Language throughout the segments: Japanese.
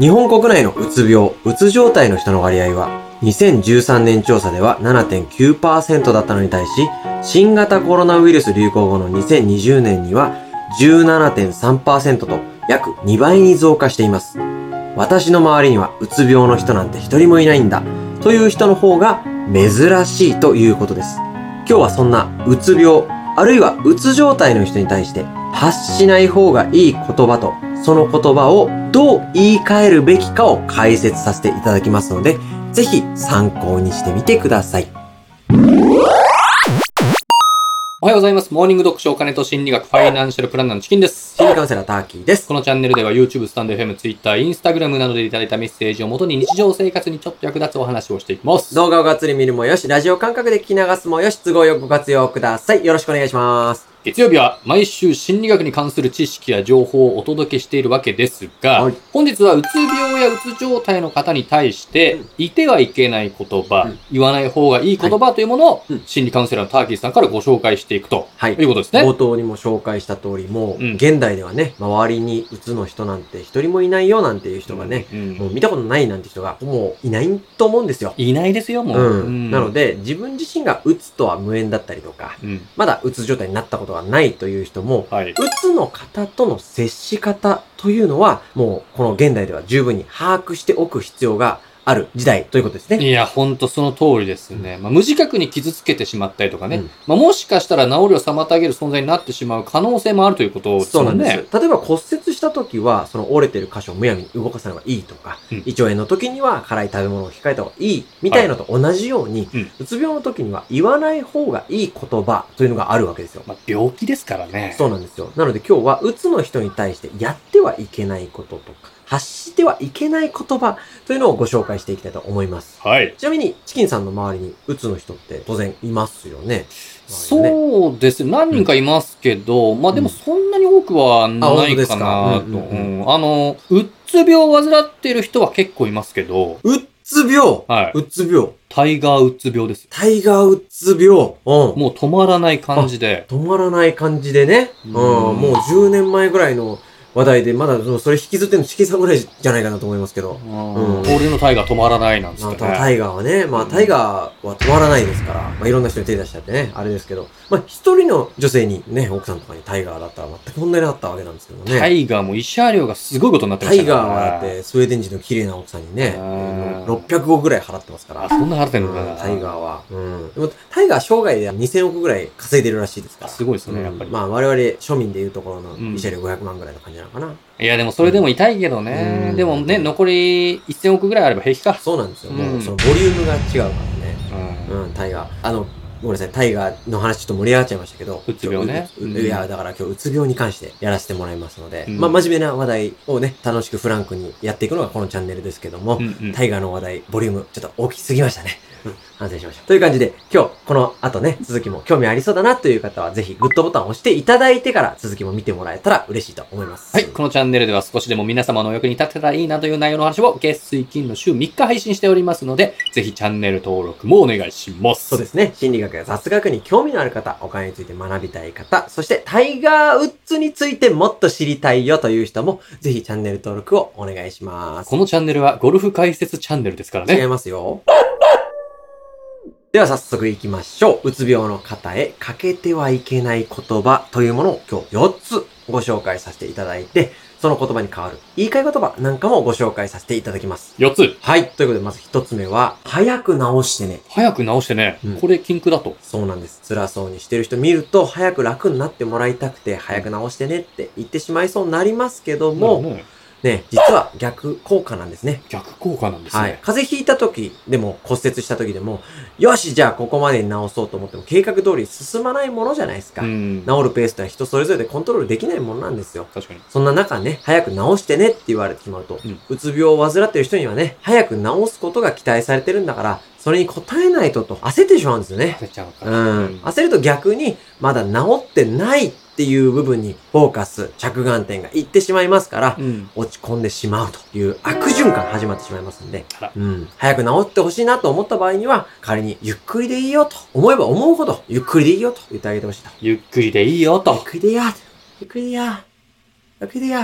日本国内のうつ病、うつ状態の人の割合は、2013年調査では7.9%だったのに対し、新型コロナウイルス流行後の2020年には17.3%と約2倍に増加しています。私の周りにはうつ病の人なんて一人もいないんだという人の方が珍しいということです。今日はそんなうつ病、あるいはうつ状態の人に対して発しない方がいい言葉とその言葉をどう言い換えるべきかを解説させていただきますので、ぜひ参考にしてみてください。おはようございます。モーニング読書お金と心理学ファイナンシャルプランナーのチキンです。心理カウンセラーターキーです。このチャンネルでは YouTube、スタンド FM、Twitter、Instagram などでいただいたメッセージをもとに日常生活にちょっと役立つお話をしていきます。動画をがっつり見るもよし、ラジオ感覚で聞き流すもよし、都合よくご活用ください。よろしくお願いします。月曜日は毎週心理学に関する知識や情報をお届けしているわけですが、はい本日はうつ病やうつ状態の方に対して、うんいてはいけない言葉、うん言わない方がいい言葉というものを、うん心理カウンセラーのターキーさんからご紹介していくとはいいう。ことですね。冒頭にも紹介した通り、もう、うん現代ではね、周りにうつの人なんて一人もいないよなんていう人がね、うんもう見たことないなんて人がもういないと思うんですよ。いないですよ、もう。うん。なので、自分自身がうつとは無縁だったりとか、うん。まだうつ状態になったことがないという人も、はい。うつの方との接し方というのは、もうこの現代では十分に把握しておく必要がある時代ということですね。いや、ほんとその通りですね。まあ、無自覚に傷つけてしまったりとかね。うんまあ、もしかしたら治りを妨げる存在になってしまう可能性もあるということですそうなん。です。例えば骨折した時は、その折れてる箇所をむやみに動かさない方がいいとか、うん胃腸炎の時には辛い食べ物を控えた方がいい、みたいのと同じように、うんうつ病の時には言わない方がいい言葉というのがあるわけですよ。まあ、病気ですからね。そうなんですよ。なので今日は、うつの人に対してやってはいけないこととか、発してはいけない言葉というのをご紹介していきたいと思います。はい。ちなみに、チキンさんの周りにうつの人って当然いますよね。そうですね。何人かいますけど、まあでもそんなに多くはないかなと。あ本当ですか？うんうんうんうんあの、うつ病を患っている人は結構いますけど、うっつ病？はい。うつ病タイガーうつ病ですよ。タイガーうつ病うん。もう止まらない感じで。止まらない感じでね。うん。うんもう10年前ぐらいの話題で、まだそれ引きずってるのチキンさんぐらいじゃないかなと思いますけど。うん俺のタイガー止まらないなんつまあ、ってね。タイガーはね、まあ、タイガーは止まらないですから、まあ、いろんな人に手出しちゃってね、あれですけど、まあ、一人の女性にね、奥さんとかにタイガーだったら全く問題なかったわけなんですけどね。タイガーも慰謝料がすごいことになってまタイしたからガーはだって、スウェーデン人の綺麗な奥さんにね、うん600億ぐらい払ってますから。あ、そんな払ってんのうんかな。タイガーは。うん。でも、タイガー生涯で2000億ぐらい稼いでるらしいですから。すごいですね、うんやっぱり。まあ、我々庶民でいうところのうん慰謝料500万ぐらいの感じなのかな。いや、でもそれでも痛いけどね。うんでもね、残り1000億ぐらいあれば平気か。そうなんですよ。もう、うんそのボリュームが違うからね。うんうん、タイガー。あの、ごめんなさい、タイガーの話ちょっと盛り上がっちゃいましたけど。うつ病ねいや、だから今日うつ病に関してやらせてもらいますので、うんまあ真面目な話題をね、楽しくフランクにやっていくのがこのチャンネルですけども、うんうんタイガーの話題、ボリューム、ちょっと大きすぎましたね。うん、反省しましょう。という感じで、今日、この後ね、続きも興味ありそうだなという方は、ぜひグッドボタンを押していただいてから続きも見てもらえたら嬉しいと思います。はい。このチャンネルでは少しでも皆様のお役に立てたらいいなという内容の話を月水金の週3日配信しておりますので、ぜひチャンネル登録もお願いします。そうですね。心理学や雑学に興味のある方、お金について学びたい方、そしてタイガーウッズについてもっと知りたいよという人も、ぜひチャンネル登録をお願いします。このチャンネルはゴルフ解説チャンネルですから違いね。ますよ。では早速行きましょう。うつ病の方へかけてはいけない言葉というものを今日4つご紹介させていただいて、その言葉に変わる言い換え言葉なんかもご紹介させていただきます。4つ。はい。ということで、まず1つ目は、早く直してね。早く直してね、うんこれ禁句だと。そうなんです。辛そうにしてる人見ると、早く楽になってもらいたくて、早く直してねって言ってしまいそうになりますけども、ね、ね、実は逆効果なんですね。逆効果なんですはいね。。風邪ひいた時でも、骨折した時でも、よし、じゃあここまでに治そうと思っても、計画通り進まないものじゃないですか。うん。治るペースってのは人それぞれでコントロールできないものなんですよ。確かに。そんな中ね、早く治してねって言われてしまうと、うんうつ病を患ってる人にはね、早く治すことが期待されてるんだから、それに応えないとと焦ってしまうんですよね。焦っちゃうかうら。ん。焦ると逆に、まだ治ってないっていう部分にフォーカス、着眼点がいってしまいますから、うん。落ち込んでしまうという悪循環始まってしまいますんで。うん。早く治ってほしいなと思った場合には、仮にゆっくりでいいよと、思えば思うほど、ゆっくりでいいよと言ってあげてほしいと。ゆっくりでいいよゆっと。くりでいいよ。ゆっくりでいいよ。ゆっくりでいいよ。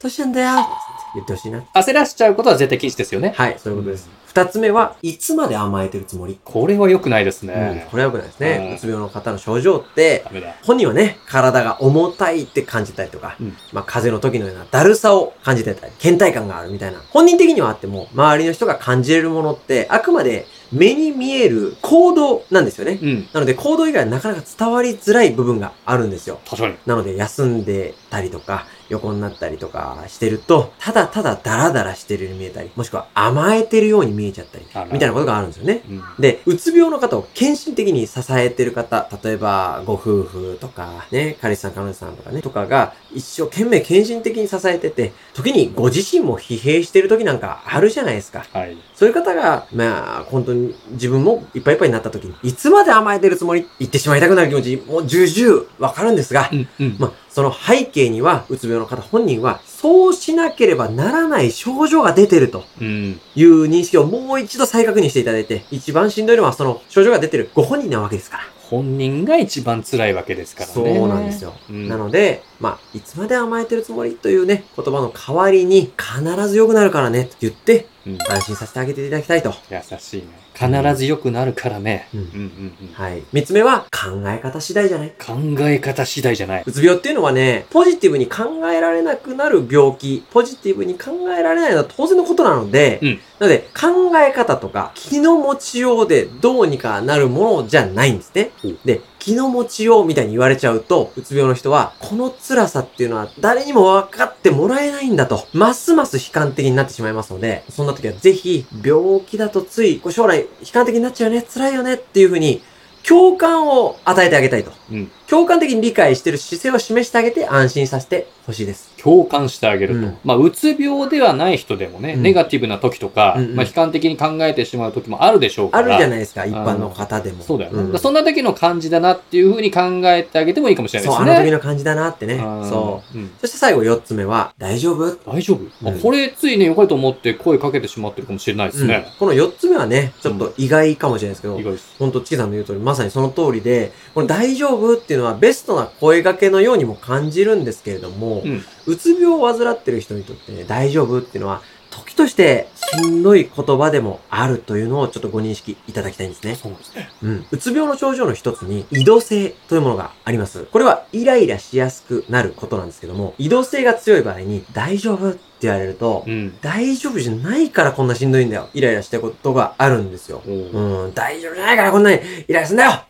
どうしたんだよ言ってほしいな。焦らしちゃうことは絶対禁止ですよね。はい、そう。いうことです。二つ目は、いつまで甘えてるつもり、これは良くないですうんね。これは良くないですね。うつ病の方の症状って。本人はね、体が重たいって感じたりとか、うんまあ風邪の時のようなだるさを感じてたり、倦怠感があるみたいな。本人的にはあっても、周りの人が感じれるものって、あくまで目に見える行動なんですよね。うん。なので行動以外はなかなか伝わりづらい部分があるんですよ。確かに。なので休んでたりとか、横になったりとかしてると、ただただダラダラしてるように見えたり、もしくは甘えてるように見えちゃったりみたいなことがあるんですよね。うん。で、うつ病の方を献身的に支えてる方、例えばご夫婦とか、ね、彼氏さん彼女さんとかね、とかが一生懸命献身的に支えてて、時にご自身も疲弊してる時なんかあるじゃないですか。はい。そういう方が、まあ、本当に自分もいっぱいいっぱいになった時に、いつまで甘えてるつもり？言ってしまいたくなる気持ち、もう重々わかるんですがう、ん。うん。まあ、その背景には、うつ病の方本人は、そうしなければならない症状が出てるとうん。いう認識をもう一度再確認していただいて、一番しんどいのはその症状が出てるご本人なわけですから。本人が一番辛いわけですからね。そうなんですよ。うんなので、まあ、いつまで甘えてるつもり？というね、言葉の代わりに、必ず良くなるからね、と言って、うん。安心させてあげていただきたいと。優しいね。必ず良くなるからね。うんうんうんうん。はい。三つ目は、考え方次第じゃない考え方次第じゃない。うつ病っていうのはね、ポジティブに考えられなくなる病気、ポジティブに考えられないのは当然のことなので、うんなので考え方とか気の持ちようでどうにかなるものじゃないんですねうん。で、気の持ちようみたいに言われちゃうと、うつ病の人は、この辛さっていうのは誰にも分かってもらえないんだと、ますます悲観的になってしまいますので、そんな時はぜひ、病気だとつい、こう将来悲観的になっちゃうよね、辛いよねっていうふうに、共感を与えてあげたいと。うん。共感的に理解してる姿勢を示してあげて安心させてほしいです。共感してあげると。うんまあ、うつ病ではない人でもね、うんネガティブな時とか、うんうんまあ、悲観的に考えてしまう時もあるでしょうから。あるじゃないいですか、一般の方でも。そうだよね。んそんな時の感じだなっていうふうに考えてあげてもいいかもしれないそう、ですね。あの時の感じだなってね。うんそう。うん。そして最後四つ目は、大丈夫？大丈夫、これついね、良かれと思って声かけてしまってるかもしれないですね。うんこの四つ目はね、ちょっと意外かもしれないですけど、意外です。ほんと、チキさんの言う通り、まさにその通りで、この大丈夫っていうのはベストな声掛けのようにも感じるんですけれども、うん。うつ病を患ってる人にとってね、大丈夫っていうのは、時としてしんどい言葉でもあるというのをちょっとご認識いただきたいんですね。そうですね。うん。うつ病の症状の一つに、移動性というものがあります。これはイライラしやすくなることなんですけども、移動性が強い場合に、大丈夫って言われると、うん。大丈夫じゃないからこんなしんどいんだよ。イライラしたことがあるんですよ。うん、大丈夫じゃないからこんなにイライラすんだよ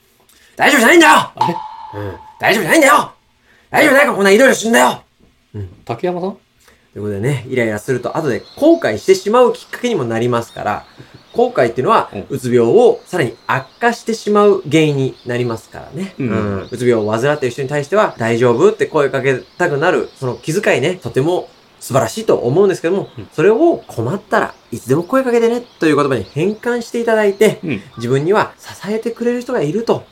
大丈夫じゃないんだようん、大丈夫じゃないんだよ大丈夫ないからこんなイライラすんだようん。竹山さん？ということでね、イライラすると後で後悔してしまうきっかけにもなりますから、後悔っていうのはうつ病をさらに悪化してしまう原因になりますからね。うんうつ病を患っている人に対しては、大丈夫って声かけたくなる、その気遣いね、とても素晴らしいと思うんですけども、うんそれを困ったらいつでも声かけてね、という言葉に変換していただいて、うん。自分には支えてくれる人がいると。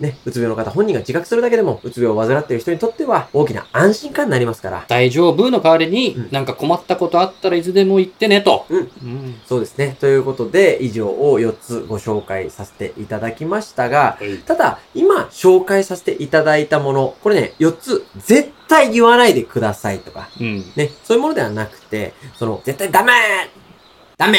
ね、うつ病の方本人が自覚するだけでも、うつ病を患っている人にとっては大きな安心感になりますから。大丈夫の代わりに、うんなんか困ったことあったらいつでも言ってねと。うん。うん。そうですね。ということで、以上を4つご紹介させていただきましたが、はい。ただ、今紹介させていただいたもの、これね、4つ、絶対言わないでくださいとか、うん。ね、そういうものではなくて、その、絶対ダメダメ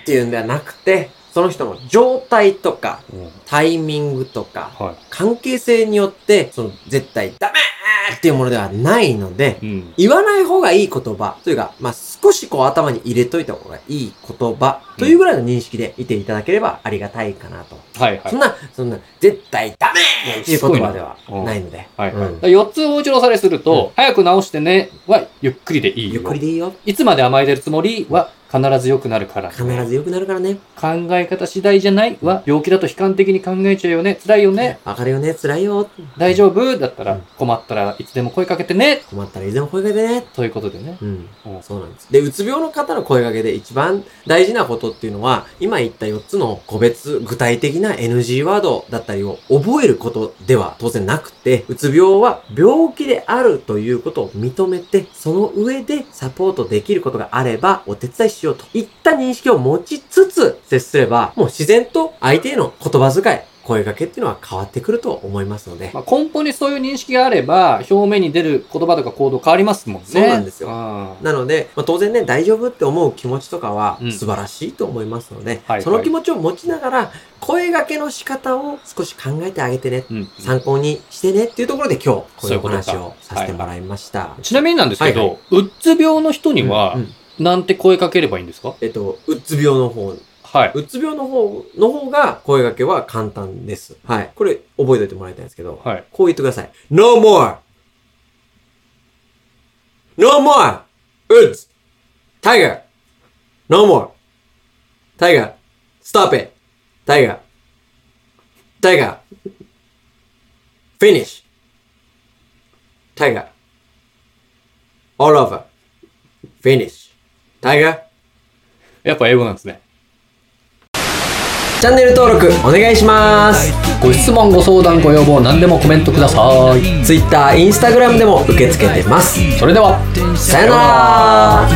っていうんではなくて、その人の状態とか、タイミングとか、は関係性によって、その、絶対ダメっていうものではないので、い。うん。言わない方がいい言葉というか、まあ、少しこう頭に入れといた方がいい言葉というぐらいの認識でいていただければありがたいかなと。はいはいそん。な、そんな、絶対ダメっていう言葉ではないので。はいはい。うん4つもう一度おされすると、早く直してねはゆっくりでいいよ。ゆっくりでいいよ。いつまで甘えてるつもりは必ず良くなるから、必ず良くなるからね。考え方次第じゃない？は病気だと悲観的に考えちゃうよね。辛いよね。わかるよね、辛いよ。大丈夫？だったらうん困ったらいつでも声かけてね。困ったらいつでも声かけてね。ということでね。うん。うんそうなんです。で、うつ病の方の声かけで一番大事なことっていうのは、今言った4つの個別、具体的な NG ワードだったりを覚えることでは当然なくて、うつ病は病気であるということを認めて、その上でサポートできることがあればお手伝いしようといった認識を持ちつつ接すれば、もう自然と相手への言葉遣い、声掛けっていうのは変わってくると思いますので、まあ、根本にそういう認識があれば、表面に出る言葉とか行動変わりますもんね。そうなんですよ。あなので、まあ、当然ね、大丈夫って思う気持ちとかはうん。素晴らしいと思いますので、はいその気持ちを持ちながら、声掛けの仕方を少し考えてあげてね、うん。参考にしてねっていうところで今日、こういうお話をさせてもらいました。ちなみになんですけど、はいはうっつ病の人にはうん、うんなんて声かければいいんですか？えっと、うつ病の方。はい。うつ病の方、の方が声かけは簡単です。はい。これ、覚えておいてもらいたいんですけど。はい。こう言ってください。No more!No more! うつ !Tiger!No more!Tiger!Stop it!Tiger!Tiger!Finish! Tiger. All over. Finish. タイ河やっぱ英語なんですね。チャンネル登録お願いします。ご質問、ご相談、ご要望、何でもコメントください。Twitter、Instagram でも受け付けてます。それでは、さよなら、